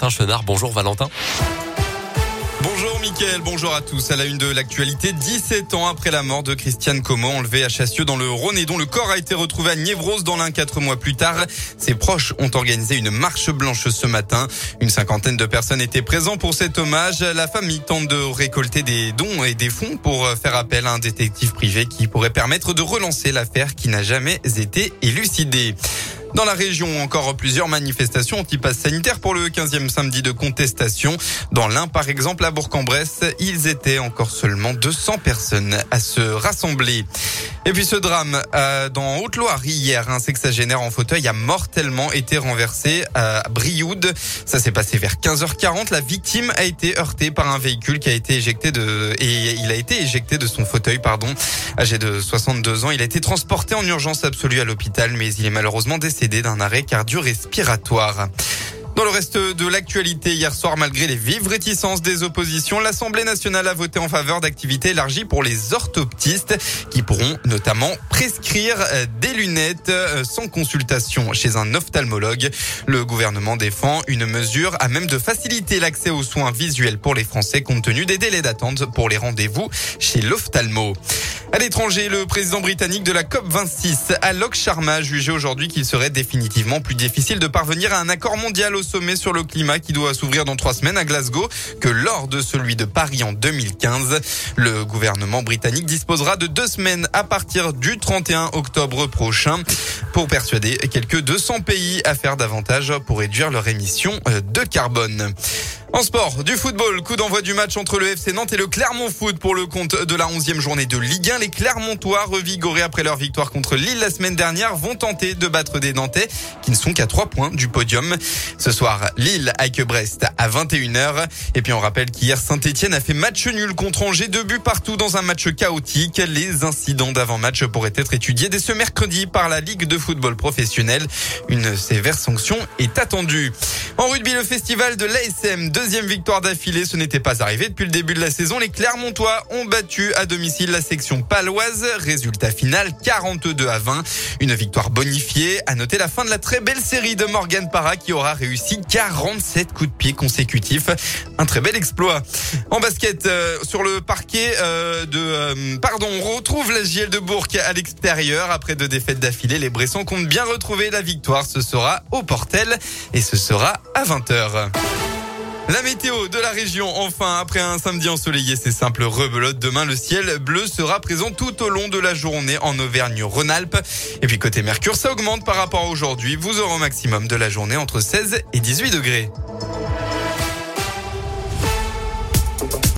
Valentin. Bonjour Valentin. Bonjour Mickaël, bonjour à tous. À la une de l'actualité, 17 ans après la mort de Christiane Como, enlevé à Chassieux dans le Rhône et dont le corps a été retrouvé à Niévros dans l'un quatre mois plus tard. Ses proches ont organisé une marche blanche ce matin. Une cinquantaine de personnes étaient présentes pour cet hommage. La famille tente de récolter des dons et des fonds pour faire appel à un détective privé qui pourrait permettre de relancer l'affaire qui n'a jamais été élucidée. Dans la région, encore plusieurs manifestations anti-pass sanitaire pour le 15e samedi de contestation. Dans l'un, par exemple, à Bourg-en-Bresse, ils étaient encore seulement 200 personnes à se rassembler. Et puis ce drame euh, dans Haute-Loire hier, un sexagénaire en fauteuil a mortellement été renversé à Brioude. Ça s'est passé vers 15h40. La victime a été heurtée par un véhicule qui a été éjecté de et il a été éjecté de son fauteuil, pardon. Âgé de 62 ans, il a été transporté en urgence absolue à l'hôpital, mais il est malheureusement décédé d'un arrêt cardio-respiratoire. Dans le reste de l'actualité, hier soir, malgré les vives réticences des oppositions, l'Assemblée nationale a voté en faveur d'activités élargies pour les orthoptistes qui pourront notamment prescrire euh, des lunettes euh, sans consultation chez un ophtalmologue. Le gouvernement défend une mesure à même de faciliter l'accès aux soins visuels pour les Français compte tenu des délais d'attente pour les rendez-vous chez l'ophtalmo. À l'étranger, le président britannique de la COP26, Alok Sharma, aujourd'hui qu'il serait définitivement plus difficile de parvenir à un accord mondial au sommet sur le climat qui doit s'ouvrir dans trois semaines à Glasgow que lors de celui de Paris en 2015. Le gouvernement britannique disposera de deux semaines à partir du 31 octobre prochain pour persuader quelques 200 pays à faire davantage pour réduire leurs émissions de carbone. En sport, du football, coup d'envoi du match entre le FC Nantes et le Clermont Foot pour le compte de la 11e journée de Ligue 1. Les Clermontois, revigorés après leur victoire contre Lille la semaine dernière, vont tenter de battre des Nantais qui ne sont qu'à 3 points du podium. Ce soir, Lille avec Brest à 21h. Et puis on rappelle qu'hier, Saint-Etienne a fait match nul contre Angers, deux buts partout dans un match chaotique. Les incidents d'avant-match pourraient être étudiés dès ce mercredi par la Ligue de football professionnel. Une sévère sanction est attendue. En rugby, le festival de l'ASM, deuxième victoire d'affilée, ce n'était pas arrivé depuis le début de la saison. Les Clermontois ont battu à domicile la section paloise. Résultat final 42 à 20. Une victoire bonifiée. À noter la fin de la très belle série de Morgan Parra qui aura réussi 47 coups de pied consécutifs. Un très bel exploit. En basket, euh, sur le parquet euh, de... Euh, pardon, on retrouve la JL de Bourg à l'extérieur. Après deux défaites d'affilée, les Bressons comptent bien retrouver la victoire. Ce sera au Portel et ce sera à 20h. La météo de la région, enfin, après un samedi ensoleillé, c'est simple, rebelote. Demain, le ciel bleu sera présent tout au long de la journée en Auvergne-Rhône-Alpes. Et puis côté Mercure, ça augmente par rapport à aujourd'hui. Vous aurez au maximum de la journée entre 16 et 18 degrés.